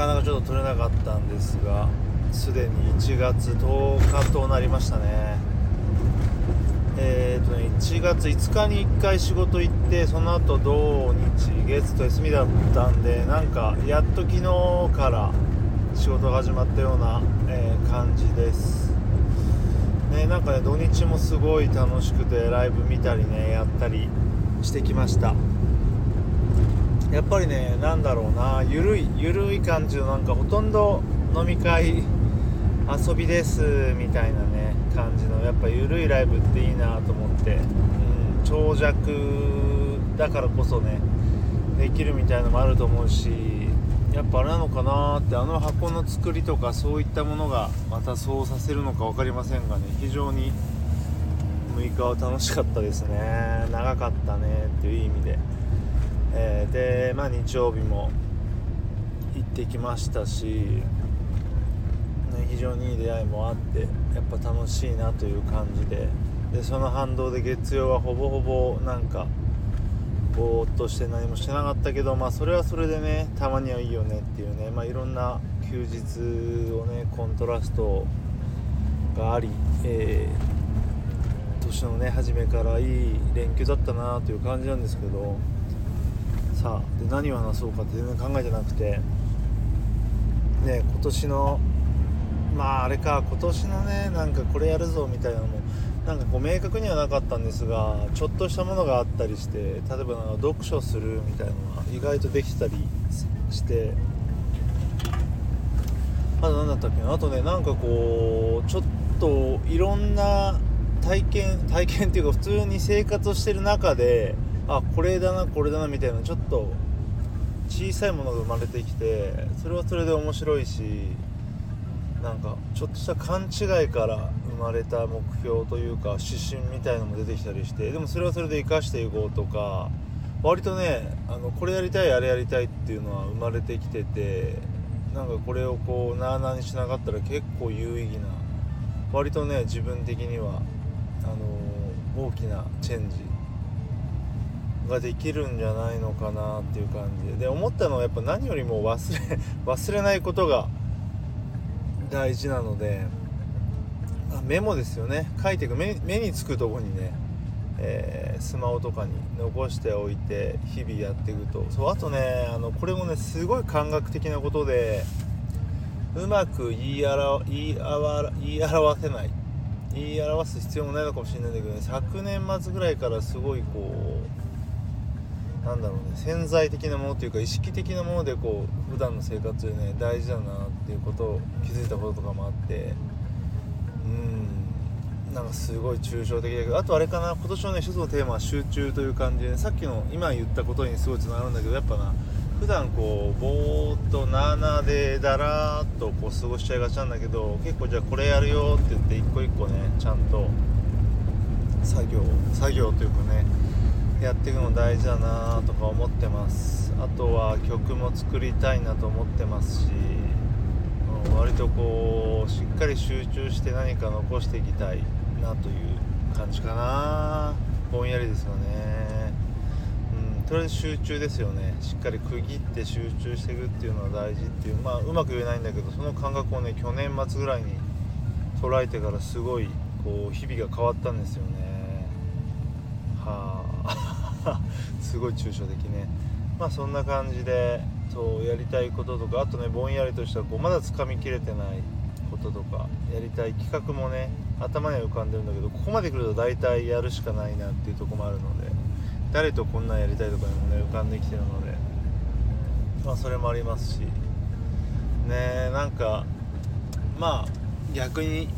かなかちょっと取れなかったんですがすでに1月10日となりましたね。えーとね1月5日に1回仕事行ってその後土日月と休みだったんでなんかやっと昨日から仕事が始まったような、えー、感じです。ねなんかね土日もすごい楽しくてライブ見たりねやったりしてきました。やっぱりねなんだろうなゆるいゆるい感じのなんかほとんど飲み会遊びですみたいなね感じのやっぱゆるいライブっていいなと思って、うん、長尺だからこそねできるみたいのもあると思うしやっぱあれなのかなってあの箱の作りとかそういったものがまたそうさせるのか分かりませんがね非常に6日は楽しかったですね長かったねっていう意味で。えー、で、まあ、日曜日も行ってきましたし、ね、非常にいい出会いもあってやっぱ楽しいなという感じででその反動で月曜はほぼほぼなんかぼーっとして何もしてなかったけど、まあ、それはそれでねたまにはいいよねっていうね、まあ、いろんな休日をねコントラストがあり、えー、年のね初めからいい連休だったなという感じなんですけど。さあで何を話そうかって全然考えてなくて。ね今年のまああれか今年のねなんかこれやるぞみたいなのもなんかこう明確にはなかったんですがちょっとしたものがあったりして例えば読書するみたいなのが意外とできたりして。あと何だったっけな？あとねなんかこうちょっといろんな体験体験っていうか普通に生活をしてる中であこれだなこれだなみたいなちょっと小さいものが生まれてきてそれはそれで面白いしなんかちょっとした勘違いから生まれた目標というか指針みたいのも出てきたりしてでもそれはそれで生かしていこうとか割とねあのこれやりたいあれやりたいっていうのは生まれてきててなんかこれをこうなあなあにしなかったら結構有意義な割とね自分的にはあの大きなチェンジができるんじゃないのかなっていう感じで。で思ったのはやっぱ何よりも忘れ 忘れないことが大事なのでメモですよね。書いていく。目につくとこにね、えー、スマホとかに残しておいて日々やっていくと。そうあとねあのこれもねすごい感覚的なことでうまく言い表言い言い表せない。言い表す必要もないのかもしれないんだけどね昨年末ぐらいからすごいこうなんだろうね潜在的なものというか意識的なものでこう普段の生活でね大事だなっていうことを気づいたこととかもあってうんなんかすごい抽象的だけどあとあれかな今年のね一つのテーマは集中という感じで、さっきの今言ったことにすごいつながるんだけどやっぱな普段こうぼーっとなーなーでだらーっとこう過ごしちゃいがちなんだけど結構じゃあこれやるよって言って一個一個ねちゃんと作業作業というかねやっていくの大事だなとか思ってます。あとは曲も作りたいなと思ってますし、うん、割とこうしっかり集中して何か残していきたいなという感じかな。ぼんやりですよね。うんとりあえず集中ですよね。しっかり区切って集中していくっていうのは大事っていう。まあうまく言えないんだけどその感覚をね去年末ぐらいに捉えてからすごいこう日々が変わったんですよね。すごい抽象的ね。まあそんな感じでそうやりたいこととかあとねぼんやりとしたこうまだつかみきれてないこととかやりたい企画もね頭には浮かんでるんだけどここまで来ると大体やるしかないなっていうとこもあるので誰とこんなんやりたいとかにもね浮かんできてるのでまあそれもありますしねなんかまあ逆に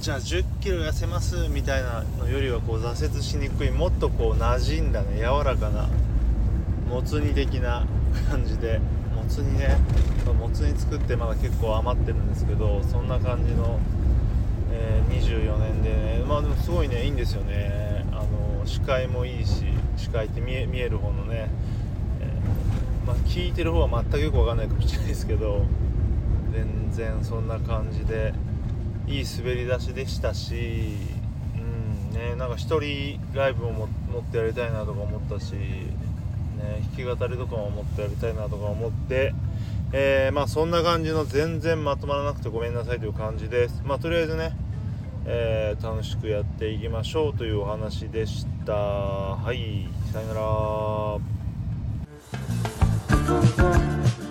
じゃあ1 0キロ痩せますみたいなのよりはこう挫折しにくいもっとこう馴染んだね柔らかなもつ煮的な感じでもつ煮ねもつ煮作ってまだ結構余ってるんですけどそんな感じの、えー、24年でねまあでもすごいねいいんですよね。あの視界もいいし視界って見え見える方のね、えー、まあ、聞いてる方は全くよく分かんないかもしれないですけど全然そんな感じでいい滑り出しでしたし、うんね、なんか1人ライブも持ってやりたいなとか思ったし、ね、弾き語りとかも持ってやりたいなとか思ってえー、まあそんな感じの全然まとまらなくてごめんなさいという感じです。まあとりあえずね、えー、楽しくやっていきましょうというお話でした。はいさよなら。